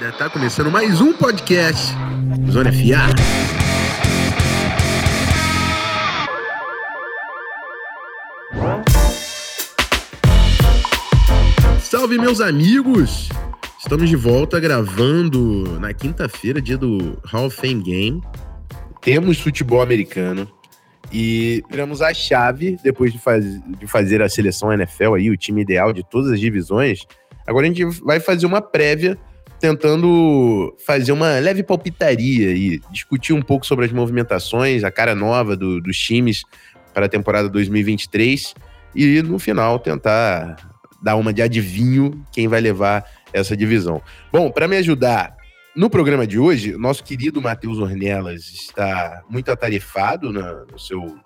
rapaziada, tá começando mais um podcast Zona FA. Salve meus amigos! Estamos de volta gravando na quinta-feira, dia do Hall of Fame Game. Temos futebol americano e viramos a chave depois de, faz, de fazer a seleção NFL aí, o time ideal de todas as divisões. Agora a gente vai fazer uma prévia tentando fazer uma leve palpitaria e discutir um pouco sobre as movimentações, a cara nova do, dos times para a temporada 2023 e no final tentar dar uma de adivinho quem vai levar essa divisão. Bom, para me ajudar no programa de hoje, nosso querido Matheus Ornelas está muito atarefado no seu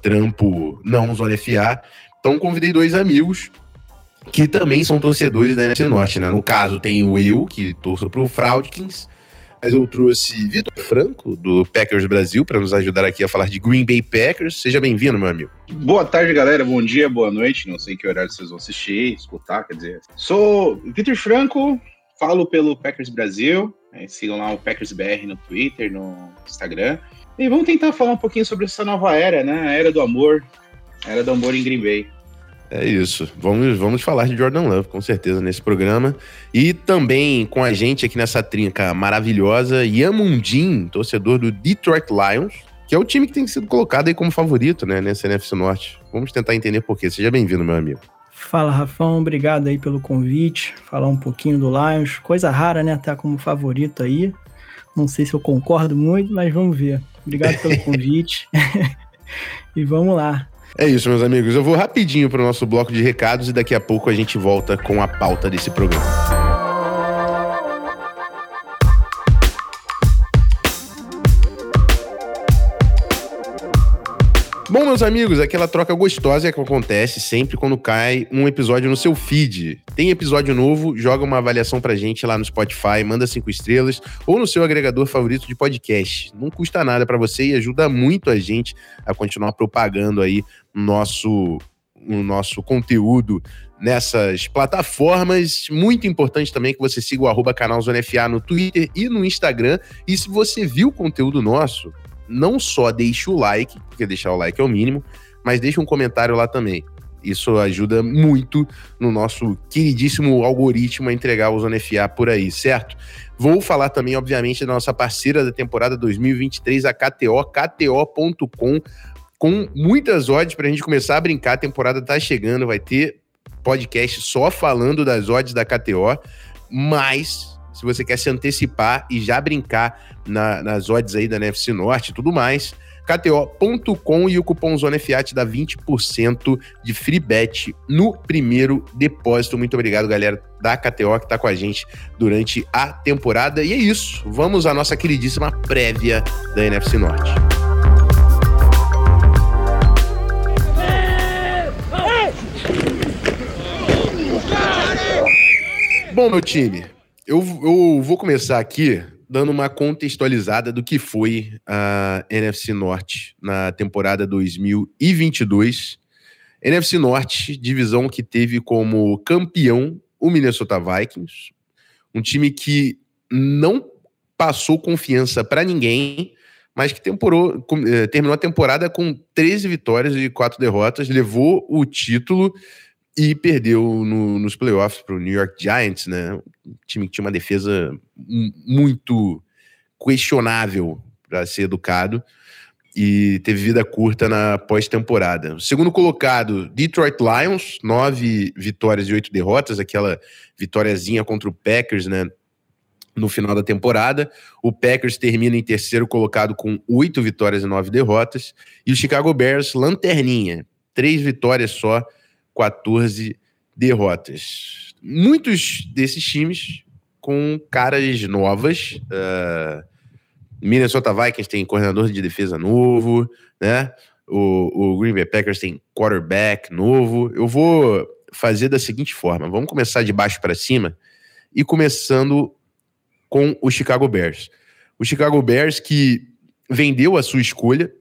trampo não Zona FA, então convidei dois amigos que também são torcedores da NFC Norte, né? No caso, tem o eu, que torço pro Fraudkins, mas eu trouxe Vitor Franco, do Packers Brasil, para nos ajudar aqui a falar de Green Bay Packers. Seja bem-vindo, meu amigo. Boa tarde, galera. Bom dia, boa noite. Não sei que horário vocês vão assistir, escutar, quer dizer. Sou Vitor Franco, falo pelo Packers Brasil. Né? Sigam lá o Packers BR no Twitter, no Instagram. E vamos tentar falar um pouquinho sobre essa nova era, né? A era do amor. A era do amor em Green Bay. É isso. Vamos, vamos falar de Jordan Love, com certeza, nesse programa. E também com a gente aqui nessa trinca maravilhosa, Yamundim, torcedor do Detroit Lions, que é o time que tem sido colocado aí como favorito, né, nessa NFC Norte. Vamos tentar entender por quê. Seja bem-vindo, meu amigo. Fala, Rafão. Obrigado aí pelo convite. Falar um pouquinho do Lions. Coisa rara, né? Estar tá como favorito aí. Não sei se eu concordo muito, mas vamos ver. Obrigado pelo convite. e vamos lá. É isso, meus amigos. Eu vou rapidinho para o nosso bloco de recados e daqui a pouco a gente volta com a pauta desse programa. Bom, meus amigos, aquela troca gostosa que acontece sempre quando cai um episódio no seu feed. Tem episódio novo, joga uma avaliação pra gente lá no Spotify, manda cinco estrelas ou no seu agregador favorito de podcast. Não custa nada para você e ajuda muito a gente a continuar propagando aí nosso o nosso conteúdo nessas plataformas. Muito importante também que você siga o arroba canal Zona FA no Twitter e no Instagram. E se você viu o conteúdo nosso, não só deixe o like, porque deixar o like é o mínimo, mas deixe um comentário lá também. Isso ajuda muito no nosso queridíssimo algoritmo a entregar o Zona FA por aí, certo? Vou falar também, obviamente, da nossa parceira da temporada 2023, a KTO, KTO.com, com muitas odds para a gente começar a brincar. A temporada tá chegando, vai ter podcast só falando das odds da KTO, mas se você quer se antecipar e já brincar na, nas odds aí da NFC Norte e tudo mais, KTO.com e o cupom Zona FA te dá 20% de free bet no primeiro depósito. Muito obrigado, galera da KTO que está com a gente durante a temporada. E é isso. Vamos à nossa queridíssima prévia da NFC Norte. Bom, meu time, eu, eu vou começar aqui dando uma contextualizada do que foi a NFC Norte na temporada 2022. NFC Norte, divisão que teve como campeão o Minnesota Vikings, um time que não passou confiança para ninguém, mas que temporou, eh, terminou a temporada com 13 vitórias e 4 derrotas, levou o título e perdeu no, nos playoffs para o New York Giants, né? Um time que tinha uma defesa muito questionável para ser educado e teve vida curta na pós-temporada. Segundo colocado, Detroit Lions, nove vitórias e oito derrotas, aquela vitóriazinha contra o Packers, né? No final da temporada, o Packers termina em terceiro colocado com oito vitórias e nove derrotas, e o Chicago Bears, lanterninha, três vitórias só 14 derrotas. Muitos desses times com caras novas. Uh, Minnesota Vikings tem coordenador de defesa novo, né? O, o Green Bay Packers tem quarterback novo. Eu vou fazer da seguinte forma: vamos começar de baixo para cima e começando com o Chicago Bears. O Chicago Bears que vendeu a sua escolha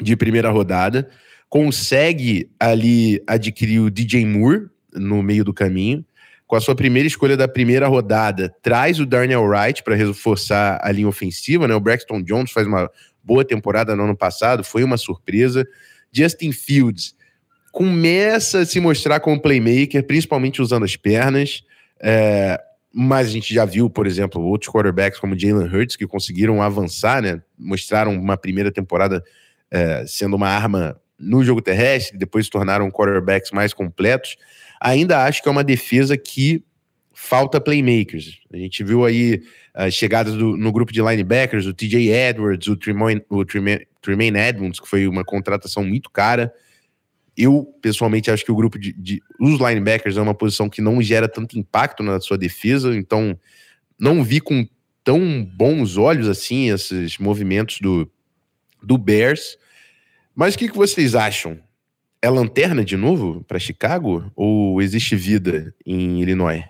de primeira rodada, consegue ali adquirir o DJ Moore no meio do caminho, com a sua primeira escolha da primeira rodada, traz o Darnell Wright para reforçar a linha ofensiva, né? O Braxton Jones faz uma boa temporada no ano passado, foi uma surpresa. Justin Fields começa a se mostrar como playmaker, principalmente usando as pernas. É, mas a gente já viu, por exemplo, outros quarterbacks como Jalen Hurts que conseguiram avançar, né? Mostraram uma primeira temporada é, sendo uma arma no jogo terrestre, depois se tornaram quarterbacks mais completos. Ainda acho que é uma defesa que falta playmakers. A gente viu aí as chegadas do, no grupo de linebackers, o TJ Edwards, o Tremaine, o Tremaine Edmonds, que foi uma contratação muito cara. Eu, pessoalmente, acho que o grupo de, de, Os linebackers é uma posição que não gera tanto impacto na sua defesa, então não vi com tão bons olhos assim esses movimentos do, do Bears. Mas o que, que vocês acham? É lanterna de novo para Chicago? Ou existe vida em Illinois?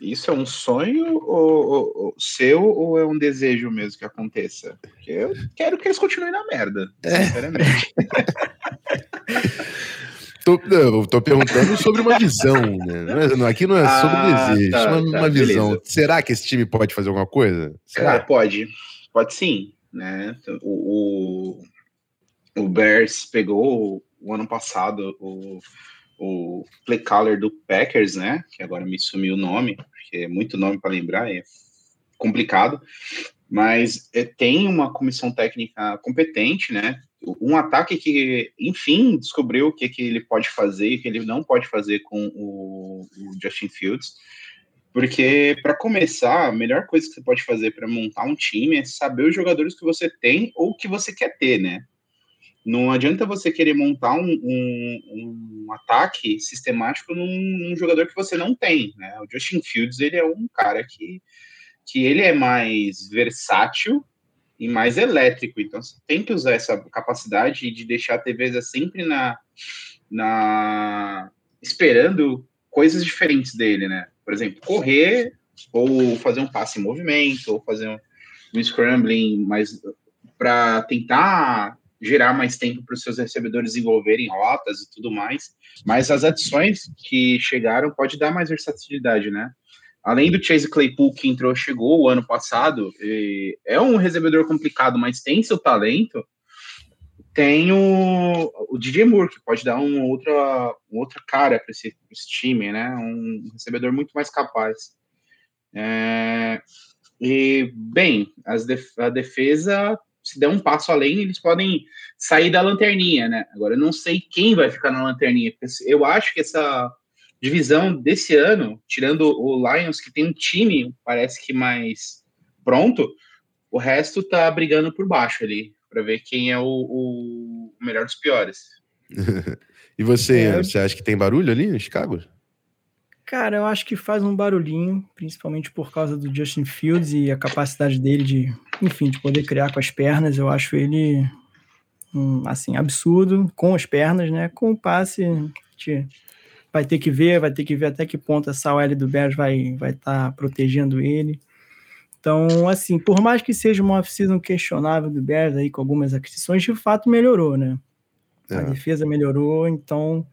Isso é um sonho ou, ou, ou, seu ou é um desejo mesmo que aconteça? Porque eu quero que eles continuem na merda, é. sinceramente. Tô, não, tô perguntando sobre uma visão, né? É, aqui não é ah, sobre desejo, tá, uma, tá, uma visão. Será que esse time pode fazer alguma coisa? Será? Cara, pode. Pode sim. Né? O, o, o Bears pegou o ano passado o, o play caller do Packers, né? Que agora me sumiu o nome, porque é muito nome para lembrar, é complicado. Mas é, tem uma comissão técnica competente, né? um ataque que, enfim, descobriu o que, que ele pode fazer e o que ele não pode fazer com o, o Justin Fields. Porque, para começar, a melhor coisa que você pode fazer para montar um time é saber os jogadores que você tem ou que você quer ter, né? Não adianta você querer montar um, um, um ataque sistemático num, num, jogador que você não tem, né? O Justin Fields, ele é um cara que, que ele é mais versátil e mais elétrico. Então você tem que usar essa capacidade de deixar a TV sempre na, na esperando coisas diferentes dele, né? Por exemplo, correr ou fazer um passe em movimento ou fazer um, um scrambling, mas para tentar gerar mais tempo para os seus recebedores desenvolverem rotas e tudo mais. Mas as adições que chegaram pode dar mais versatilidade, né? além do Chase Claypool que entrou, chegou o ano passado, é um recebedor complicado, mas tem seu talento. Tem o, o DJ Moore, que pode dar um outra, outra cara para esse, esse, time, né? Um recebedor muito mais capaz. É, e, bem, def, a defesa, se der um passo além, eles podem sair da lanterninha, né? Agora, eu não sei quem vai ficar na lanterninha, eu acho que essa divisão desse ano, tirando o Lions, que tem um time, parece que mais pronto, o resto tá brigando por baixo ali, para ver quem é o, o, melhor dos piores. e você, é, você acha que tem barulho ali em Chicago? Cara, eu acho que faz um barulhinho, principalmente por causa do Justin Fields e a capacidade dele de, enfim, de poder criar com as pernas. Eu acho ele, um, assim, absurdo com as pernas, né? Com o passe, de, vai ter que ver, vai ter que ver até que ponto essa OL do Bears vai estar vai tá protegendo ele. Então, assim, por mais que seja uma off-season questionável do Bears aí com algumas aquisições, de fato melhorou, né? É. A defesa melhorou, então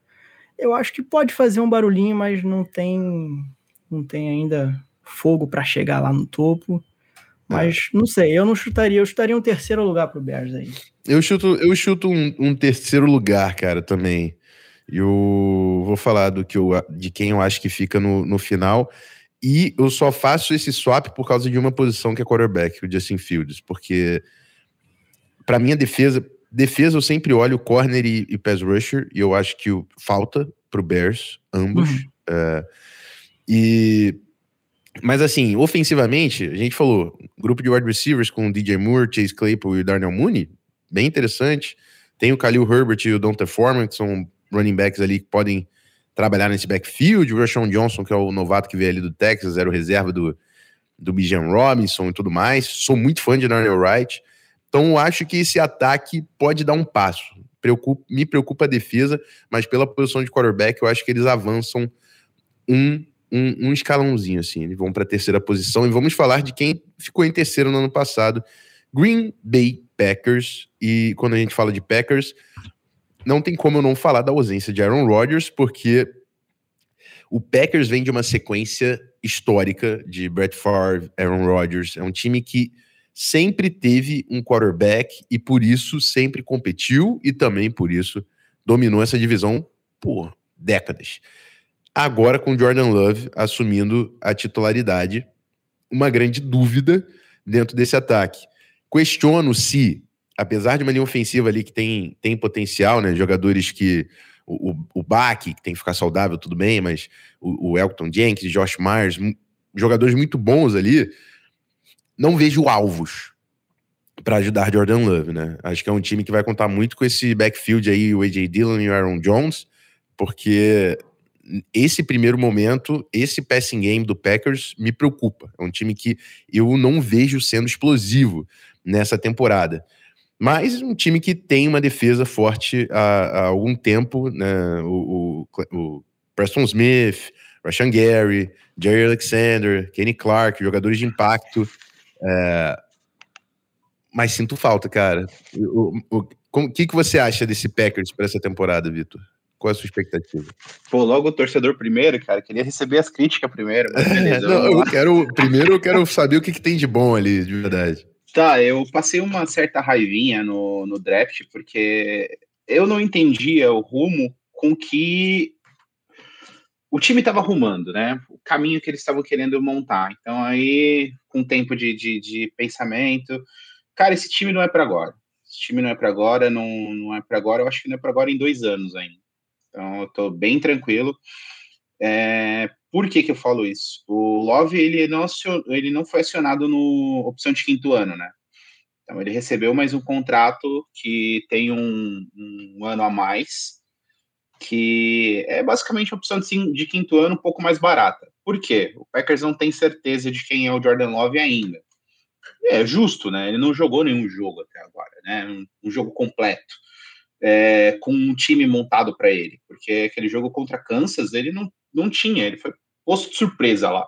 eu acho que pode fazer um barulhinho, mas não tem não tem ainda fogo para chegar lá no topo. Mas é. não sei, eu não chutaria, eu chutaria um terceiro lugar pro Bears aí. Eu chuto, eu chuto um, um terceiro lugar, cara, também. Eu vou falar do que eu, de quem eu acho que fica no, no final. E eu só faço esse swap por causa de uma posição que é quarterback, o Justin Fields, porque para minha defesa, defesa eu sempre olho corner e, e pass rusher, e eu acho que o, falta pro Bears, ambos. Uhum. É, e mas assim, ofensivamente, a gente falou, grupo de wide receivers com o DJ Moore, Chase Claypool e o Darnell Mooney, bem interessante. Tem o Khalil Herbert e o Donta Foreman, que são running backs ali que podem trabalhar nesse backfield. O Rashawn Johnson, que é o novato que veio ali do Texas, era o reserva do, do Bijan Robinson e tudo mais. Sou muito fã de Darnell Wright. Então, acho que esse ataque pode dar um passo. Preocupa, me preocupa a defesa, mas pela posição de quarterback, eu acho que eles avançam um, um, um escalãozinho, assim. Eles vão para a terceira posição. E vamos falar de quem ficou em terceiro no ano passado. Green Bay Packers. E quando a gente fala de Packers, não tem como eu não falar da ausência de Aaron Rodgers, porque O Packers vem de uma sequência histórica de Brett Favre, Aaron Rodgers. É um time que sempre teve um quarterback e por isso sempre competiu e também por isso dominou essa divisão por décadas. Agora com Jordan Love assumindo a titularidade, uma grande dúvida dentro desse ataque. Questiono se, apesar de uma linha ofensiva ali que tem, tem potencial, né, jogadores que o, o, Bach, que tem que ficar saudável, tudo bem, mas o, o Elton Jenkins, Josh Myers, jogadores muito bons ali, não vejo alvos para ajudar Jordan Love, né? Acho que é um time que vai contar muito com esse backfield aí, o AJ Dillon e o Aaron Jones, porque esse primeiro momento, esse passing game do Packers me preocupa. É um time que eu não vejo sendo explosivo nessa temporada. Mas um time que tem uma defesa forte há, há algum tempo, né? O, o, o Preston Smith, Rashan Gary, Jerry Alexander, Kenny Clark, jogadores de impacto. É... Mas sinto falta, cara. O, o que, que você acha desse Packers para essa temporada, Vitor? Qual é a sua expectativa? Pô, logo o torcedor primeiro, cara. Queria receber as críticas primeiro. Beleza, Não, eu quero. Primeiro eu quero saber o que, que tem de bom ali, de verdade. Tá, eu passei uma certa raivinha no, no draft, porque eu não entendia o rumo com que o time estava arrumando, né? O caminho que eles estavam querendo montar. Então, aí, com tempo de, de, de pensamento, cara, esse time não é para agora. Esse time não é para agora, não, não é para agora. Eu acho que não é para agora em dois anos ainda. Então, eu tô bem tranquilo. É, por que, que eu falo isso? O Love ele não, ele não foi acionado no opção de quinto ano, né? Então ele recebeu mais um contrato que tem um, um ano a mais, que é basicamente a opção de, de, quinto ano um pouco mais barata. Por quê? O Packers não tem certeza de quem é o Jordan Love ainda. É justo, né? Ele não jogou nenhum jogo até agora, né? Um, um jogo completo. É, com um time montado para ele, porque aquele jogo contra Kansas ele não não tinha, ele foi posto de surpresa lá.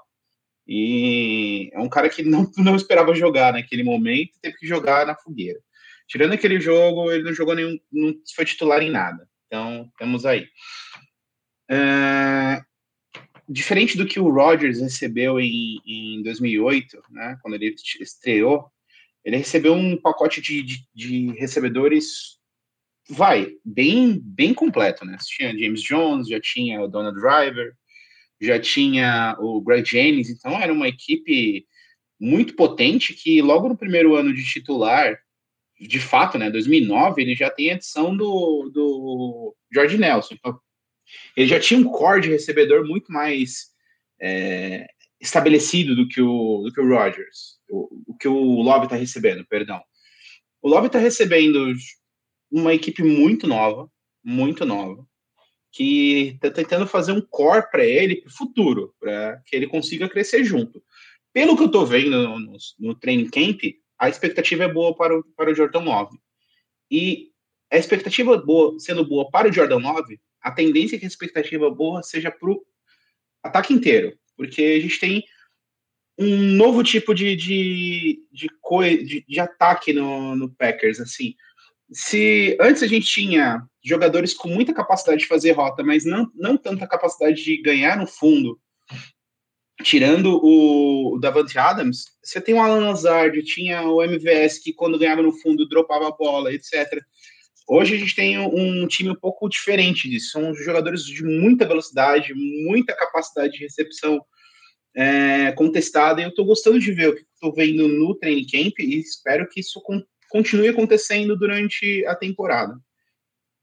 E é um cara que não, não esperava jogar naquele momento, teve que jogar na fogueira. Tirando aquele jogo, ele não jogou nenhum, não foi titular em nada. Então, estamos aí. É, diferente do que o Rodgers recebeu em, em 2008, né, quando ele estreou, ele recebeu um pacote de, de, de recebedores, vai, bem, bem completo, né? Tinha James Jones, já tinha o Donald Driver, já tinha o Greg Jennings, então era uma equipe muito potente que logo no primeiro ano de titular, de fato, né, 2009, ele já tem a adição do, do George Nelson. Então, ele já tinha um core de recebedor muito mais é, estabelecido do que o, do que o Rodgers, o, o que o Love está recebendo, perdão. O Love está recebendo uma equipe muito nova, muito nova, que está tentando fazer um core para ele para o futuro, para que ele consiga crescer junto. Pelo que eu estou vendo no, no, no, training camp, a expectativa é boa para o, para o Jordan 9. E a expectativa boa, sendo boa para o Jordan 9, a tendência é que a expectativa boa seja para o ataque inteiro, porque a gente tem um novo tipo de, de, de, de, de ataque no, no Packers, assim, se antes a gente tinha jogadores com muita capacidade de fazer rota, mas não, não tanta capacidade de ganhar no fundo, tirando o, o Davante Adams, você tem o Alan Lazard, tinha o MVS que quando ganhava no fundo dropava a bola, etc. Hoje a gente tem um time um pouco diferente disso. São jogadores de muita velocidade, muita capacidade de recepção é, contestada. E eu estou gostando de ver o que estou vendo no training camp e espero que isso continue acontecendo durante a temporada.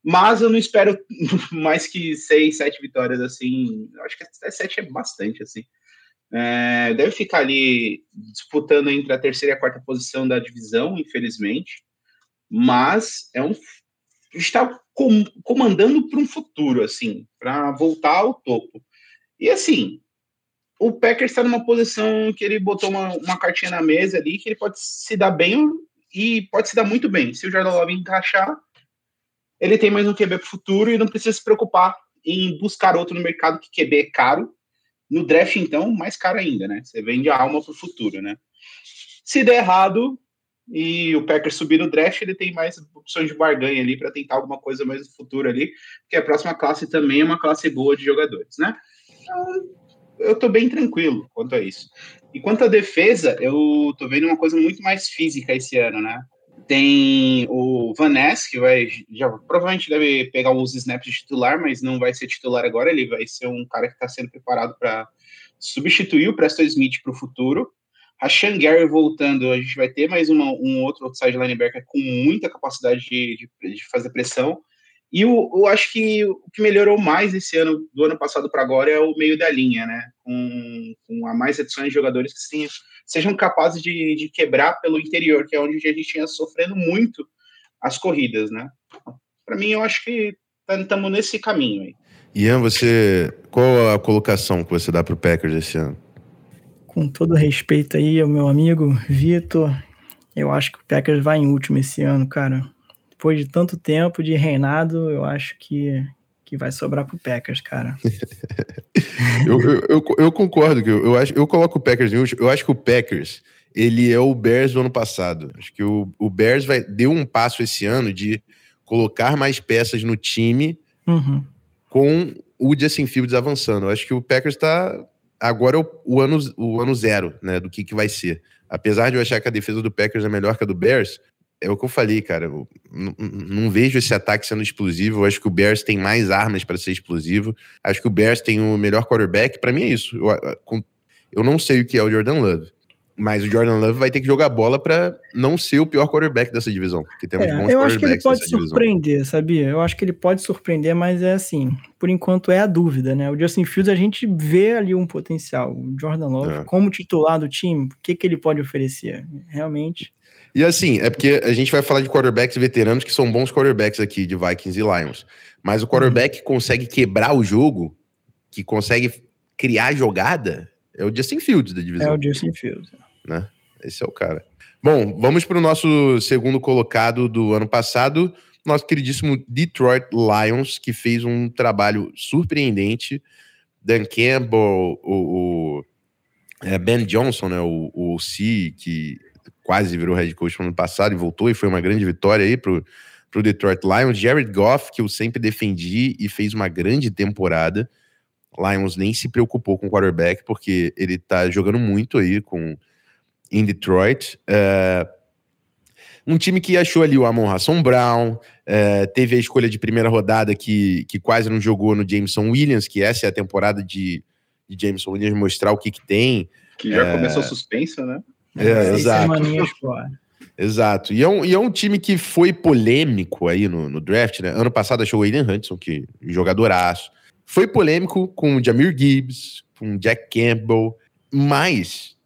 Mas eu não espero mais que seis, sete vitórias assim. Acho que até sete é bastante assim. É, deve ficar ali disputando entre a terceira e a quarta posição da divisão, infelizmente. Mas é um está com, comandando para um futuro, assim, para voltar ao topo. E assim, o Packers está numa posição que ele botou uma, uma cartinha na mesa ali que ele pode se dar bem e pode se dar muito bem. Se o Jordan Love encaixar, ele tem mais um QB para o futuro e não precisa se preocupar em buscar outro no mercado que QB é caro. No draft, então, mais caro ainda, né? Você vende a alma para o futuro, né? Se der errado e o Packers subir no draft, ele tem mais opções de barganha ali para tentar alguma coisa mais no futuro ali, porque a próxima classe também é uma classe boa de jogadores, né? eu tô bem tranquilo quanto a isso. E quanto à defesa, eu tô vendo uma coisa muito mais física esse ano, né? Tem o Van Ness, que vai já provavelmente deve pegar os snaps de titular, mas não vai ser titular agora. Ele vai ser um cara que está sendo preparado para substituir o Preston Smith para o futuro. Rashan Gary voltando, a gente vai ter mais uma, um outro outside linebacker com muita capacidade de, de, de fazer pressão. E eu, eu, acho que o que melhorou mais esse ano, do ano passado para agora, é o meio da linha, né? Com, com a mais adições de jogadores que sim, sejam capazes de, de quebrar pelo interior, que é onde a gente tinha sofrendo muito as corridas, né? Para mim, eu acho que estamos nesse caminho aí. Ian, você. Qual a colocação que você dá para o Packers esse ano? Com todo respeito aí ao meu amigo Vitor, eu acho que o Packers vai em último esse ano, cara depois de tanto tempo de reinado, eu acho que, que vai sobrar pro Packers, cara. eu, eu, eu, eu, concordo que eu, eu, acho, eu coloco o Packers em último. Eu acho que o Packers ele é o Bears do ano passado. Acho que o, o Bears vai, deu um passo esse ano de colocar mais peças no time uhum. com o Justin Fields avançando. Eu acho que o Packers está agora é o, o, ano, o ano zero né, do que, que vai ser. Apesar de eu achar que a defesa do Packers é melhor que a do Bears, é o que eu falei, cara. Eu não, vejo esse ataque sendo explosivo. Eu acho que o Bears tem mais armas para ser explosivo. Acho que o Bears tem o melhor quarterback. Para mim é isso. Eu, eu, não sei o que é o Jordan Love. Mas o Jordan Love vai ter que jogar bola para não ser o pior quarterback dessa divisão. Porque temos é, bons eu acho que ele pode surpreender, divisão. sabia? Eu acho que ele pode surpreender, mas é assim, por enquanto é a dúvida, né? O Justin Fields a gente vê ali um potencial. O Jordan Love, é. como titular do time, o que, que ele pode oferecer? Realmente. E assim, é porque a gente vai falar de quarterbacks veteranos que são bons quarterbacks aqui de Vikings e Lions. Mas o quarterback que consegue quebrar o jogo, que consegue criar jogada, é o Justin Fields da divisão. É o Justin Fields. Né? Esse é o cara. Bom, vamos para o nosso segundo colocado do ano passado, nosso queridíssimo Detroit Lions, que fez um trabalho surpreendente. Dan Campbell, o, o é, Ben Johnson, né, o, o C, que quase virou head coach no ano passado e voltou, e foi uma grande vitória aí pro, pro Detroit Lions. Jared Goff, que eu sempre defendi e fez uma grande temporada. Lions nem se preocupou com o quarterback, porque ele tá jogando muito aí com em Detroit. É, um time que achou ali o Amon Hassan Brown, é, teve a escolha de primeira rodada que, que quase não jogou no Jameson Williams, que essa é a temporada de, de Jameson Williams mostrar o que, que tem. Que já é, começou suspensa, né? É, exato. Exato. E é, um, e é um time que foi polêmico aí no, no draft, né? Ano passado achou o Aiden Hudson, que jogadoraço. Foi polêmico com o Jamir Gibbs, com o Jack Campbell, mas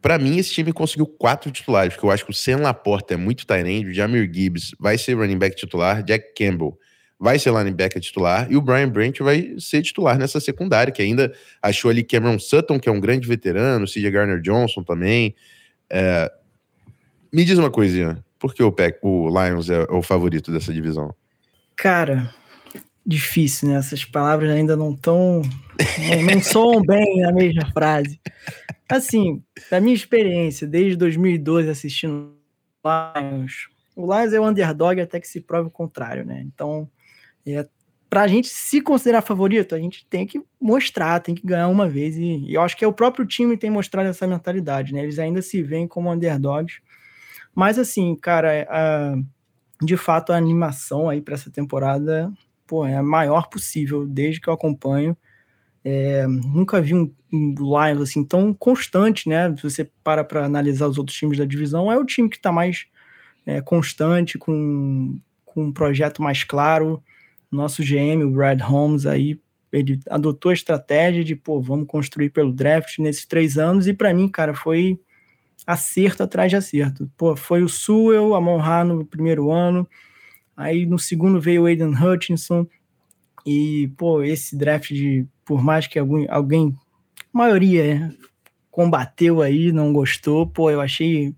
para mim esse time conseguiu quatro titulares, porque eu acho que o Sam Laporta é muito tight o Jamir Gibbs vai ser running back titular, Jack Campbell vai ser linebacker titular e o Brian Branch vai ser titular nessa secundária, que ainda achou ali Cameron Sutton, que é um grande veterano, CJ Garner Johnson também. É, me diz uma coisinha, por que o, Pack, o Lions é o favorito dessa divisão? Cara, difícil, né? Essas palavras ainda não estão. Não, não soam bem na mesma frase. Assim, da minha experiência, desde 2012 assistindo Lions, o Lions é o underdog até que se prove o contrário, né? Então, é, para a gente se considerar favorito, a gente tem que mostrar, tem que ganhar uma vez. E, e, eu acho que é o próprio time tem mostrado essa mentalidade, né? Eles ainda se veem como underdogs. Mas assim, cara, a, de fato a animação aí para essa temporada pô, é a maior possível desde que eu acompanho. É, nunca vi um, um Lions assim tão constante, né? Se você para para analisar os outros times da divisão, é o time que está mais é, constante, com, com um projeto mais claro nosso GM, o Brad Holmes, aí ele adotou a estratégia de, pô, vamos construir pelo draft nesses três anos, e para mim, cara, foi acerto atrás de acerto. Pô, foi o Sewell, a Monra no primeiro ano, aí no segundo veio o Aiden Hutchinson, e, pô, esse draft de, por mais que algum, alguém, maioria, né, combateu aí, não gostou, pô, eu achei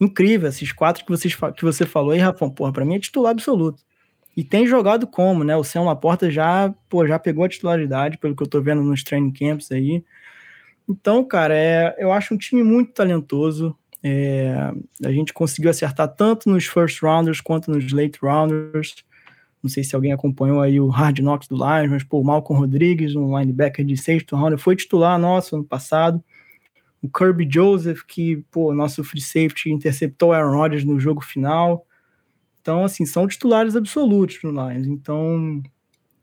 incrível esses quatro que, vocês, que você falou aí, Rafão, porra, pra mim é titular absoluto. E tem jogado como, né? O Sam Laporta já, pô, já pegou a titularidade, pelo que eu tô vendo nos training camps aí. Então, cara, é, eu acho um time muito talentoso. É, a gente conseguiu acertar tanto nos first rounders quanto nos late rounders. Não sei se alguém acompanhou aí o Hard Knocks do Lions, mas, pô, o Malcolm Rodrigues, um linebacker de sexto round, foi titular nosso ano passado. O Kirby Joseph, que, pô, nosso free safety interceptou Aaron Rodgers no jogo final. Então, assim, são titulares absolutos no Lions. Então,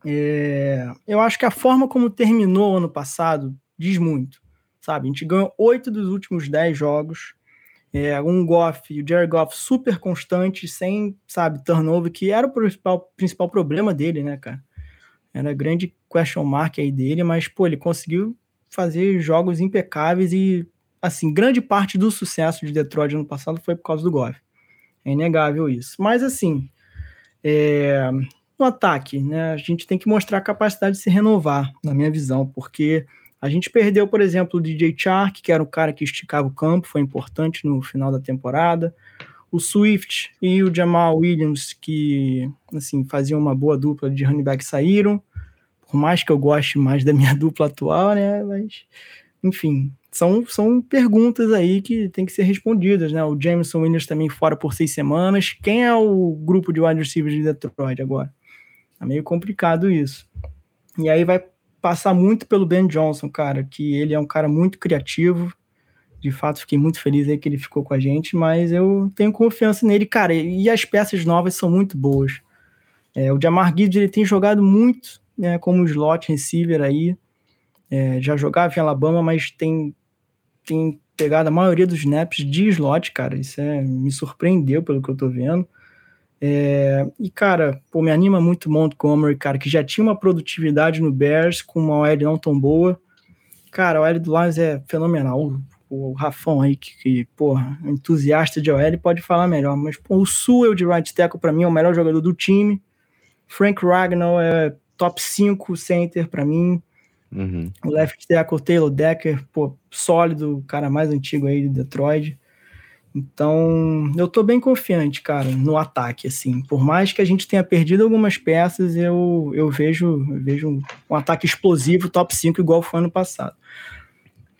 é, eu acho que a forma como terminou ano passado diz muito, sabe? A gente ganhou oito dos últimos dez jogos. É, um Goff, o Jared Goff super constante, sem, sabe, turnover, que era o principal, principal problema dele, né, cara? Era grande question mark aí dele, mas, pô, ele conseguiu fazer jogos impecáveis e, assim, grande parte do sucesso de Detroit ano passado foi por causa do Goff. É inegável isso. Mas, assim, é, no ataque, né, a gente tem que mostrar a capacidade de se renovar, na minha visão, porque a gente perdeu, por exemplo, o DJ Chark, que era o cara que esticava o campo, foi importante no final da temporada. O Swift e o Jamal Williams, que assim faziam uma boa dupla de running back, saíram. Por mais que eu goste mais da minha dupla atual, né? Mas, enfim, são, são perguntas aí que tem que ser respondidas, né? O Jameson Williams também fora por seis semanas. Quem é o grupo de wide receivers de Detroit agora? Tá meio complicado isso. E aí vai passar muito pelo Ben Johnson, cara, que ele é um cara muito criativo. De fato, fiquei muito feliz aí que ele ficou com a gente, mas eu tenho confiança nele, cara. E as peças novas são muito boas. É, o Jamar Gibbs ele tem jogado muito né, como slot receiver aí. É, já jogava em Alabama, mas tem, tem pegado a maioria dos snaps de slot, cara. Isso é, me surpreendeu pelo que eu tô vendo. É, e, cara, pô, me anima muito Montgomery, cara, que já tinha uma produtividade no Bears com uma OL não tão boa. Cara, a OL do Lions é fenomenal. O, o Rafão aí, que, que porra, entusiasta de OL, pode falar melhor. Mas, pô, o Sewell de right tackle, pra mim, é o melhor jogador do time. Frank Ragnall é top 5 center para mim. Uhum. O left tackle Taylor Decker, pô, sólido, cara mais antigo aí de Detroit. Então, eu tô bem confiante, cara, no ataque, assim. Por mais que a gente tenha perdido algumas peças, eu, eu vejo, eu vejo um, ataque explosivo, top 5, igual foi ano passado.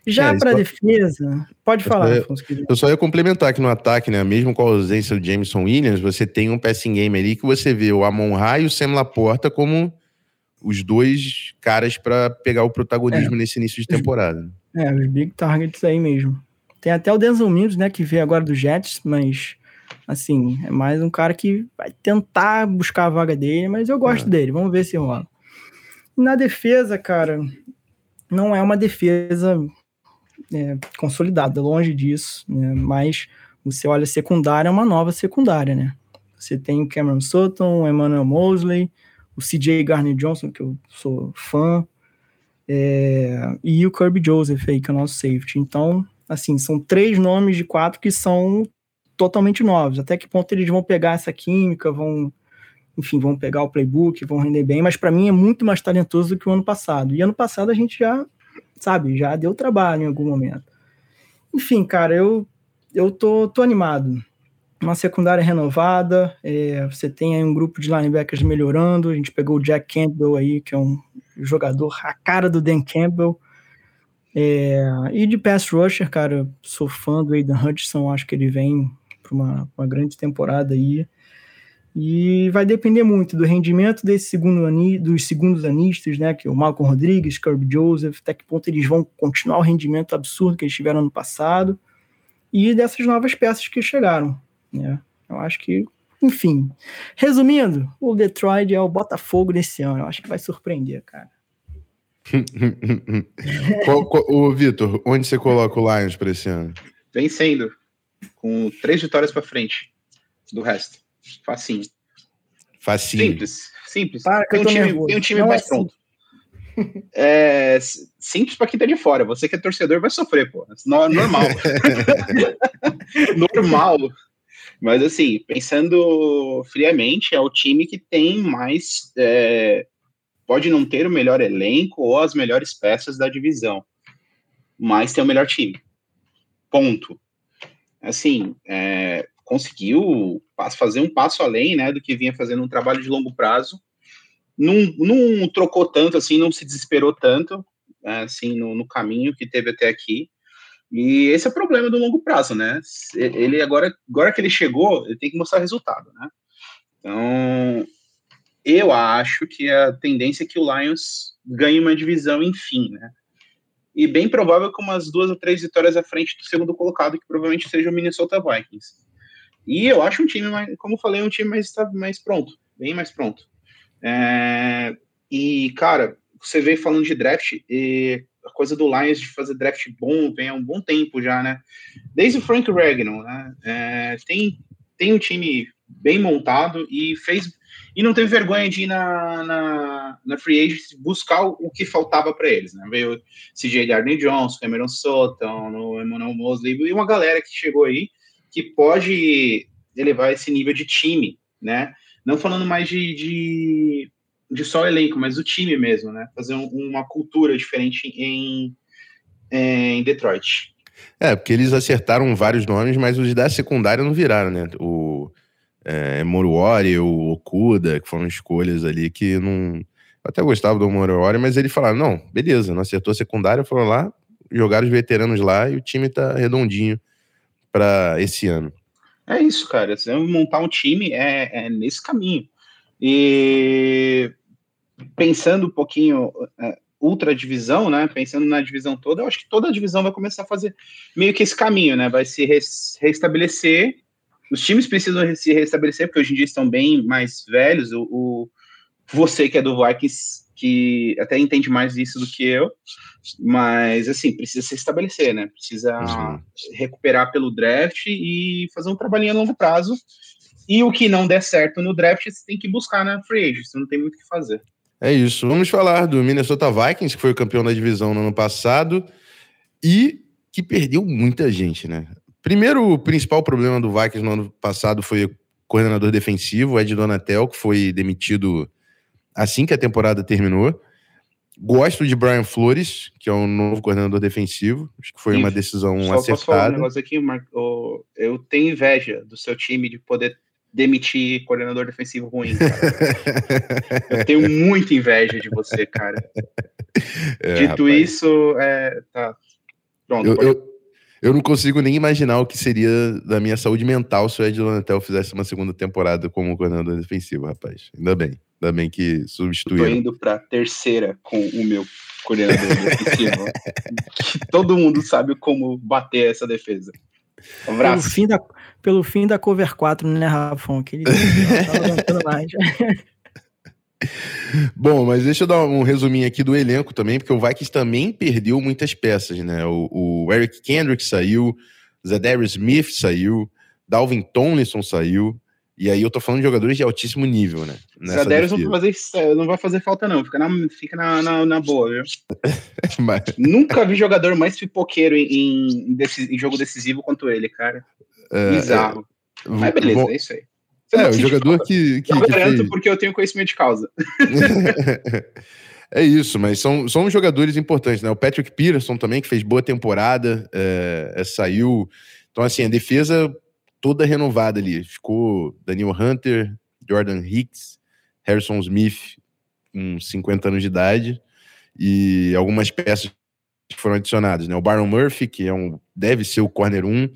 Já é, para defesa, pode eu falar, ia, Afonso. Eu só ia complementar que no ataque, né, mesmo com a ausência do Jameson Williams, você tem um passing game ali que você vê o Amon Ra e o Sam Laporta como os dois caras para pegar o protagonismo é. nesse início de temporada. É, os big targets aí mesmo. Tem até o Denzel Mims, né, que veio agora do Jets, mas assim, é mais um cara que vai tentar buscar a vaga dele, mas eu gosto é. dele, vamos ver se rola. Na defesa, cara, não é uma defesa é, consolidada, longe disso, né, mas você olha secundária, é uma nova secundária, né? Você tem o Cameron Sutton, Emmanuel Mosley, o CJ Garner Johnson, que eu sou fã, é, e o Kirby Joseph aí, que é o nosso safety. Então, Assim, são três nomes de quatro que são totalmente novos. Até que ponto eles vão pegar essa química, vão, enfim, vão pegar o playbook, vão render bem, mas para mim é muito mais talentoso do que o ano passado. E ano passado a gente já, sabe, já deu trabalho em algum momento. Enfim, cara, eu eu tô, tô animado. Uma secundária renovada, é, você tem aí um grupo de linebackers melhorando. A gente pegou o Jack Campbell aí, que é um jogador a cara do Dan Campbell. É, e de pass rusher, cara, sou fã do Aidan Hutchinson, acho que ele vem para uma, uma grande temporada aí. E vai depender muito do rendimento desse segundo ani, dos segundos anistas, né? Que é o Malcolm Rodrigues, Kirby Joseph, até que ponto eles vão continuar o rendimento absurdo que eles tiveram no passado, e dessas novas peças que chegaram. Né? Eu acho que, enfim. Resumindo, o Detroit é o Botafogo desse ano. Eu acho que vai surpreender, cara. qual, qual, o Vitor, onde você coloca o Lions para esse ano? Vencendo, com três vitórias para frente do resto. Facinho. Facinho. Simples, simples. Para, tem, um time, tem um time mais é pronto. É, simples para quem tá de fora. Você que é torcedor vai sofrer, pô. Normal. Normal. Mas assim, pensando friamente, é o time que tem mais é, pode não ter o melhor elenco ou as melhores peças da divisão, mas tem o melhor time. Ponto. Assim, é, conseguiu fazer um passo além né, do que vinha fazendo um trabalho de longo prazo. Não, não trocou tanto, assim, não se desesperou tanto, né, assim, no, no caminho que teve até aqui. E esse é o problema do longo prazo, né? Ele agora, agora que ele chegou, ele tem que mostrar resultado, né? Então, eu acho que a tendência é que o Lions ganhe uma divisão, enfim, né? E bem provável com umas duas ou três vitórias à frente do segundo colocado, que provavelmente seja o Minnesota Vikings. E eu acho um time, mais, como falei, um time mais, mais pronto, bem mais pronto. É, e, cara, você veio falando de draft, e a coisa do Lions de fazer draft bom vem há um bom tempo já, né? Desde o Frank Regno, né? É, tem, tem um time bem montado e fez e não teve vergonha de ir na, na, na free agency buscar o, que faltava para eles, né? Veio CJ Darnay Johnson, Cameron Sutton, Emmanuel Mosley e uma galera que chegou aí que pode elevar esse nível de time, né? Não falando mais de, de, de só elenco, mas do time mesmo, né? Fazer um, uma cultura diferente em, em Detroit. É, porque eles acertaram vários nomes, mas os da secundária não viraram, né? O é, Moruori, o Okuda, que foram escolhas ali que não. Eu até gostava do Moruori, mas ele falava: não, beleza, não acertou a secundária, foram lá, jogaram os veteranos lá e o time tá redondinho para esse ano. É isso, cara. Você montar um time é, é nesse caminho. E pensando um pouquinho é, ultra divisão, né? Pensando na divisão toda, eu acho que toda a divisão vai começar a fazer meio que esse caminho, né? Vai se restabelecer os times precisam se restabelecer, porque hoje em dia estão bem mais velhos. O, o você que é do Vikings, que até entende mais isso do que eu, mas assim, precisa se estabelecer, né? Precisa uhum. recuperar pelo draft e fazer um trabalhinho a longo prazo. E o que não der certo no draft, você tem que buscar na free agent, você não tem muito o que fazer. É isso. Vamos falar do Minnesota Vikings, que foi o campeão da divisão no ano passado e que perdeu muita gente, né? Primeiro, o principal problema do Vikings no ano passado foi o coordenador defensivo, Ed Donatel, que foi demitido assim que a temporada terminou. Gosto de Brian Flores, que é o novo coordenador defensivo. Acho que foi uma decisão Só acertada. Posso falar um negócio aqui, Marco? Eu tenho inveja do seu time de poder demitir coordenador defensivo ruim, cara. eu tenho muita inveja de você, cara. É, Dito rapaz. isso, é, tá. Pronto. Eu, eu, eu não consigo nem imaginar o que seria da minha saúde mental se o Ed Donatel fizesse uma segunda temporada como coordenador defensivo, rapaz. Ainda bem. Ainda bem que substituiu. Tô indo pra terceira com o meu coordenador defensivo. todo mundo sabe como bater essa defesa. Um. Pelo fim da, pelo fim da cover 4, né, Rafão? Que ele mais. Bom, mas deixa eu dar um resuminho aqui do elenco também, porque o Vikings também perdeu muitas peças, né? O, o Eric Kendrick saiu, Zadarius Smith saiu, Dalvin Tomlinson saiu, e aí eu tô falando de jogadores de altíssimo nível, né? Zadarius não vai, fazer, não vai fazer falta não, fica na, fica na, na, na boa, viu? mas... Nunca vi jogador mais pipoqueiro em, em, em jogo decisivo quanto ele, cara. É, Bizarro. É... Mas beleza, Bom... é isso aí. É, o jogador que. que, eu que garanto fez... porque eu tenho conhecimento de causa. é isso, mas são, são jogadores importantes, né? O Patrick Peterson também, que fez boa temporada, é, é, saiu. Então, assim, a defesa toda renovada ali. Ficou Daniel Hunter, Jordan Hicks, Harrison Smith, com 50 anos de idade, e algumas peças que foram adicionadas, né? O Baron Murphy, que é um, deve ser o corner 1.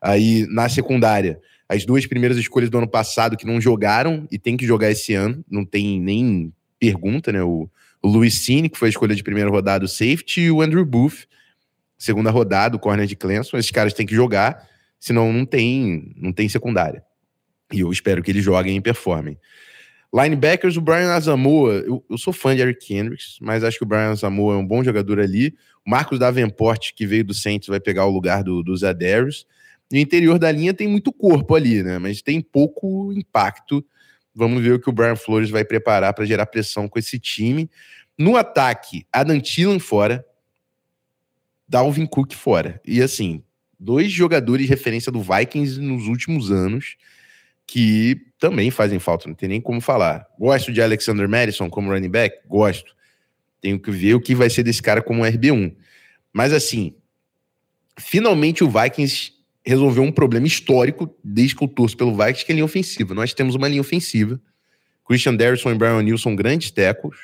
Aí, na secundária, as duas primeiras escolhas do ano passado que não jogaram e tem que jogar esse ano, não tem nem pergunta, né? O, o Luiz Cine, que foi a escolha de primeira rodada, o safety, e o Andrew Booth, segunda rodada, o corner de Clemson. Esses caras têm que jogar, senão não tem, não tem secundária. E eu espero que eles joguem e performem. Linebackers, o Brian Asamoah, eu, eu, sou fã de Eric Kendricks, mas acho que o Brian Asamoah é um bom jogador ali. O Marcos Davenport, que veio do Saints, vai pegar o lugar do, do Zadarius. No interior da linha tem muito corpo ali, né? Mas tem pouco impacto. Vamos ver o que o Brian Flores vai preparar para gerar pressão com esse time. No ataque, Adam Thielen fora, Dalvin Cook fora. E assim, dois jogadores de referência do Vikings nos últimos anos que também fazem falta, não tem nem como falar. Gosto de Alexander Madison como running back? Gosto. Tenho que ver o que vai ser desse cara como RB1. Mas assim, finalmente o Vikings resolveu um problema histórico desde que eu torço pelo Vikings, que é a linha ofensiva. Nós temos uma linha ofensiva. Christian Derrisson e Brian são grandes tecos.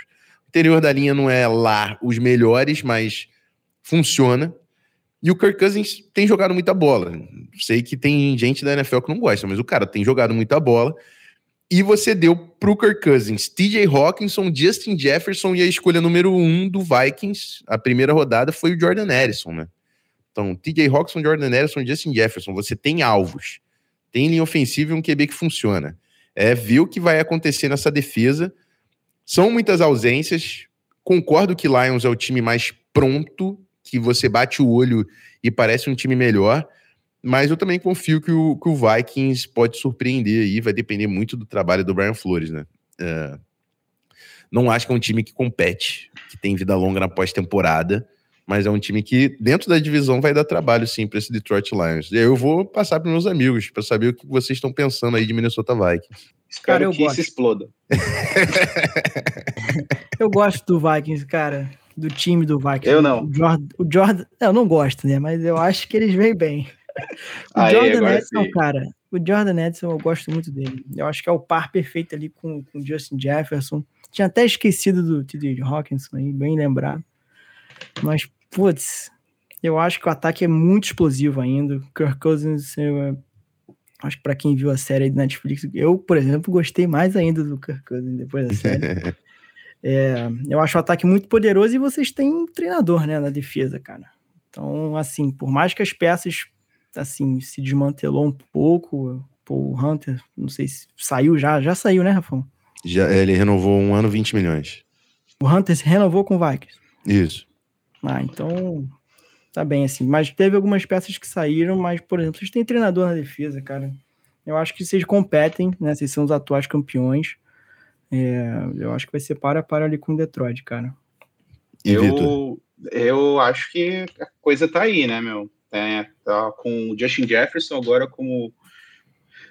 O interior da linha não é lá os melhores, mas funciona. E o Kirk Cousins tem jogado muita bola. Sei que tem gente da NFL que não gosta, mas o cara tem jogado muita bola. E você deu pro Kirk Cousins TJ Hawkinson, Justin Jefferson e a escolha número um do Vikings, a primeira rodada, foi o Jordan Edison, né? Então, TJ Hawkinson, Jordan Edison Justin Jefferson. Você tem alvos. Tem linha ofensiva e um QB que funciona. É ver o que vai acontecer nessa defesa. São muitas ausências. Concordo que Lions é o time mais pronto, que você bate o olho e parece um time melhor. Mas eu também confio que o, que o Vikings pode surpreender aí, vai depender muito do trabalho do Brian Flores, né? É, não acho que é um time que compete, que tem vida longa na pós-temporada, mas é um time que, dentro da divisão, vai dar trabalho sim para esse Detroit Lions. E aí eu vou passar para meus amigos para saber o que vocês estão pensando aí de Minnesota Vikings. Espero cara, eu que gosto. isso exploda. eu gosto do Vikings, cara. Do time do Vikings. Eu não. O Jordan, o Jordan, eu não gosto, né? Mas eu acho que eles vêm bem. o Aí, Jordan Edson, cara, o Jordan Edson eu gosto muito dele. Eu acho que é o par perfeito ali com o Justin Jefferson. Tinha até esquecido do T.D. Hawkinson aí, bem lembrado. Mas, putz, eu acho que o ataque é muito explosivo ainda. Kirk Cousins, eu, acho que para quem viu a série da Netflix, eu, por exemplo, gostei mais ainda do Kirk Cousins depois da série. é, eu acho o ataque muito poderoso e vocês têm um treinador, né, na defesa, cara. Então, assim, por mais que as peças assim, se desmantelou um pouco. o Hunter, não sei se saiu já, já saiu, né, Rafão? Já, ele renovou um ano 20 milhões. O Hunter se renovou com o Vikings? Isso. Ah, então tá bem assim. Mas teve algumas peças que saíram, mas, por exemplo, vocês têm treinador na defesa, cara. Eu acho que vocês competem, né? Vocês são os atuais campeões. É, eu acho que vai ser para a para ali com o Detroit, cara. E eu, eu acho que a coisa tá aí, né, meu? É, tá com o Justin Jefferson agora como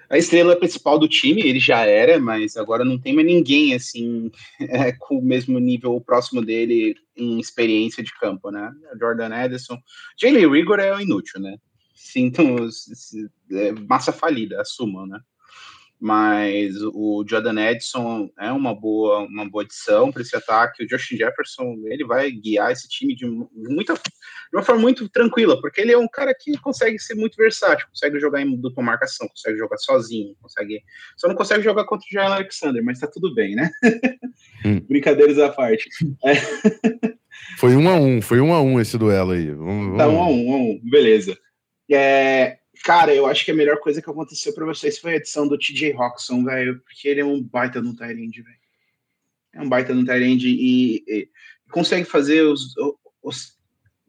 a estrela principal do time, ele já era, mas agora não tem mais ninguém assim é, com o mesmo nível próximo dele em experiência de campo, né? Jordan Edison, Jalen Rigor é inútil, né? Sintam é, massa falida, assumam, né? Mas o Jordan Edson é uma boa, uma boa adição para esse ataque. O Justin Jefferson ele vai guiar esse time de, muita, de uma forma muito tranquila, porque ele é um cara que consegue ser muito versátil, consegue jogar em dupla marcação, consegue jogar sozinho, consegue, só não consegue jogar contra o Jalen Alexander, mas tá tudo bem, né? Hum. Brincadeiras à parte. É. Foi um a um, foi um a um esse duelo aí. Um, tá um a um, um a um, beleza. É, Cara, eu acho que a melhor coisa que aconteceu para vocês foi a edição do TJ Roxon, velho, porque ele é um baita no Tyrande, velho. É um baita no Tyrande e, e, consegue fazer os, os,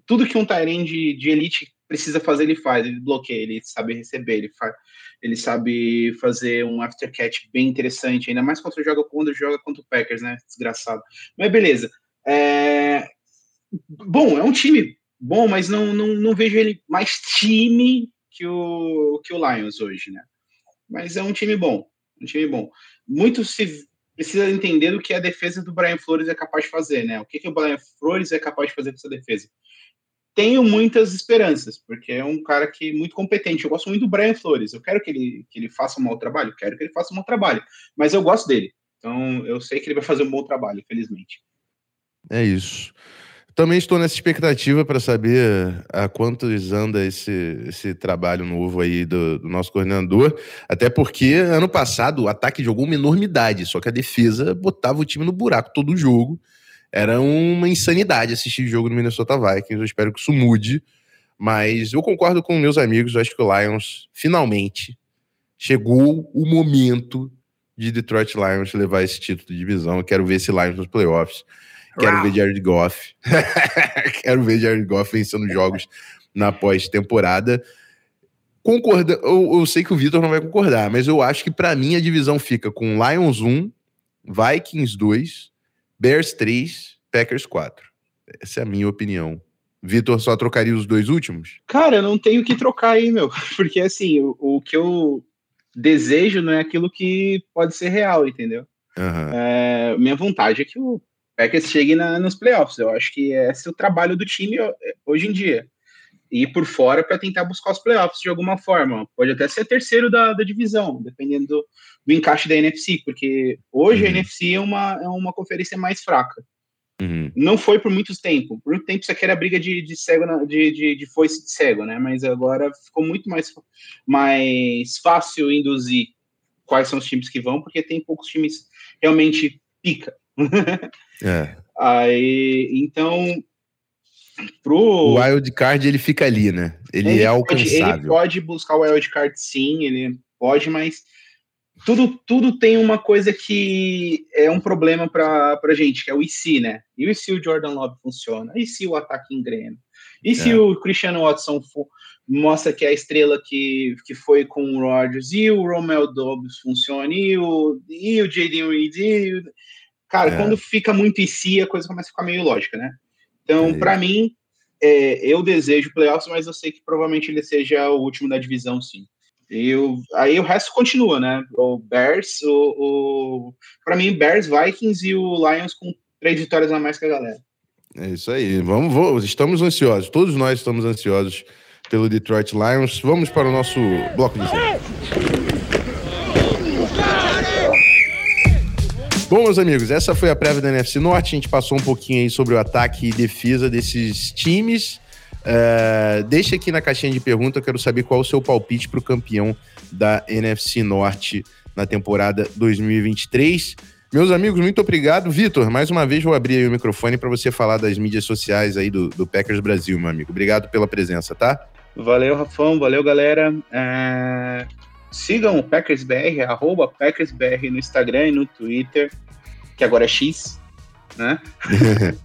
tudo que um Tyrande de elite precisa fazer, ele faz. Ele bloqueia, ele sabe receber, ele, faz, ele sabe fazer um aftercatch bem interessante, ainda mais quando joga, quando joga contra o Packers, né? Desgraçado. Mas beleza. É... Bom, é um time bom, mas não, não, não vejo ele mais time que o, que o Lions hoje, né? Mas é um time bom, um time bom. Muito se precisa entender o que a defesa do Brian Flores é capaz de fazer, né? O que, que o Brian Flores é capaz de fazer com essa defesa. Tenho muitas esperanças, porque é um cara que é muito competente. Eu gosto muito do Brian Flores. Eu quero que ele, que ele faça um mau trabalho, quero que ele faça um bom trabalho, mas eu gosto dele. Então eu sei que ele vai fazer um bom trabalho, felizmente. É isso. Também estou nessa expectativa para saber a quantos anda esse, esse trabalho novo aí do, do, nosso coordenador. Até porque ano passado o ataque jogou uma enormidade, só que a defesa botava o time no buraco todo o jogo. Era uma insanidade assistir o jogo no Minnesota Vikings. Eu espero que isso mude. Mas eu concordo com meus amigos. Eu acho que o Lions finalmente chegou o momento de Detroit Lions levar esse título de divisão. Eu quero ver esse Lions nos playoffs. Quero ver Jared Goff. Quero ver Jared Goff vencendo jogos na pós-temporada. Concorda, eu, eu, sei que o Vitor não vai concordar, mas eu acho que para mim a divisão fica com Lions 1, Vikings 2, Bears 3, Packers 4. Essa é a minha opinião. Vitor só trocaria os dois últimos? Cara, eu não tenho o que trocar aí, meu. Porque assim, o, o, que eu desejo não é aquilo que pode ser real, entendeu? Uhum. É, minha vontade é que o Packers chegue na, nos playoffs. Eu acho que esse é o trabalho do time hoje em dia. Ir por fora para tentar buscar os playoffs de alguma forma. Pode até ser terceiro da, da divisão, dependendo do, do, encaixe da NFC, porque hoje uhum. a NFC é uma, é uma conferência mais fraca. Uhum. Não foi por muito tempo. Por muito tempo isso aqui era briga de, de cego, na, de, de, de foice de cego, né? Mas agora ficou muito mais, mais fácil induzir quais são os times que vão, porque tem poucos times realmente pica. É. Aí, então, pro... O wild card ele fica ali, né? Ele, ele é alcançável. Pode, ele pode buscar o wild card sim, ele pode, mas tudo, tudo tem uma coisa que é um problema para a gente, que é o IC, né? E o se o Jordan Love funciona? E se o ataque engrena? E se é. o Christian Watson mostra que é a estrela que, que foi com o Rodgers? E o Romel Dobbs funciona? E o, e o Jaden Reed? Cara, é. quando fica muito IC, a coisa começa a ficar meio lógica, né? Então, é. para mim, é, eu desejo playoffs, mas eu sei que provavelmente ele seja o último da divisão, sim. E o, aí o resto continua, né? O Bears, o, o para mim, Bears, Vikings e o Lions com três vitórias a mais que a galera. É isso aí. Vamos, vamos, estamos ansiosos. Todos nós estamos ansiosos pelo Detroit Lions. Vamos para o nosso bloco de cima. Bom, meus amigos, essa foi a prévia da NFC Norte. A gente passou um pouquinho aí sobre o ataque e defesa desses times. Uh, deixa aqui na caixinha de pergunta, eu quero saber qual o seu palpite para o campeão da NFC Norte na temporada 2023. Meus amigos, muito obrigado. Vitor, mais uma vez vou abrir o microfone para você falar das mídias sociais aí do, do, Packers Brasil, meu amigo. Obrigado pela presença, tá? Valeu, Rafão. Valeu, galera. É... Sigam o PackersBR, arroba PackersBR no Instagram e no Twitter, que agora é X, né?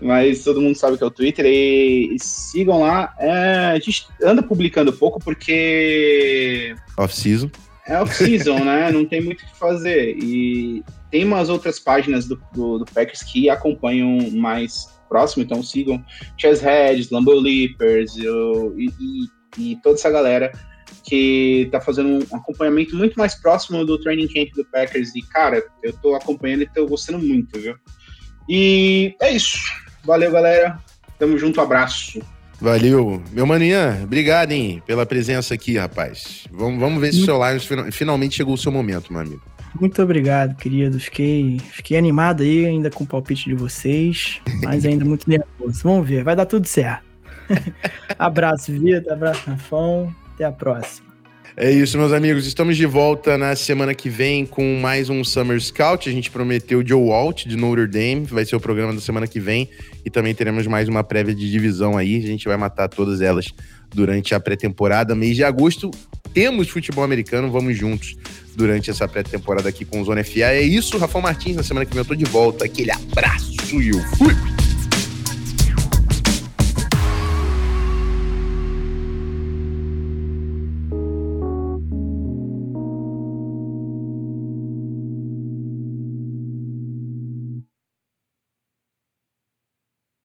Mas todo mundo sabe que é o Twitter e, e sigam lá. É, a gente anda publicando pouco porque. Off-season. É off-season, né? Não tem muito o que fazer. E tem umas outras páginas do, do, do Packers que acompanham mais próximo, então sigam Chess Heads, Lambo Leapers e, e, e, toda essa galera que tá fazendo um acompanhamento muito mais próximo do training camp do Packers. E, cara, eu tô acompanhando e tô gostando muito, viu? E é isso. Valeu, galera. Tamo junto, abraço. Valeu. Meu maninha, obrigado, hein, pela presença aqui, rapaz. Vamos, vamos ver se o seu Lions finalmente chegou o seu momento, meu amigo. Muito obrigado, querido. Fiquei, fiquei animado aí ainda com o palpite de vocês, mas ainda muito nervoso. Vamos ver, vai dar tudo certo. abraço, Vitor. Abraço, Rafão. Até a próxima. É isso, meus amigos. Estamos de volta na semana que vem com mais um Summer Scout. A gente prometeu o Joe Walt de Notre Dame, vai ser o programa da semana que vem. E também teremos mais uma prévia de divisão aí. A gente vai matar todas elas durante a pré-temporada, mês de agosto. Temos futebol americano, vamos juntos durante essa pré-temporada aqui com o Zona FA. É isso, Rafael Martins. Na semana que vem eu tô de volta. Aquele abraço e eu fui!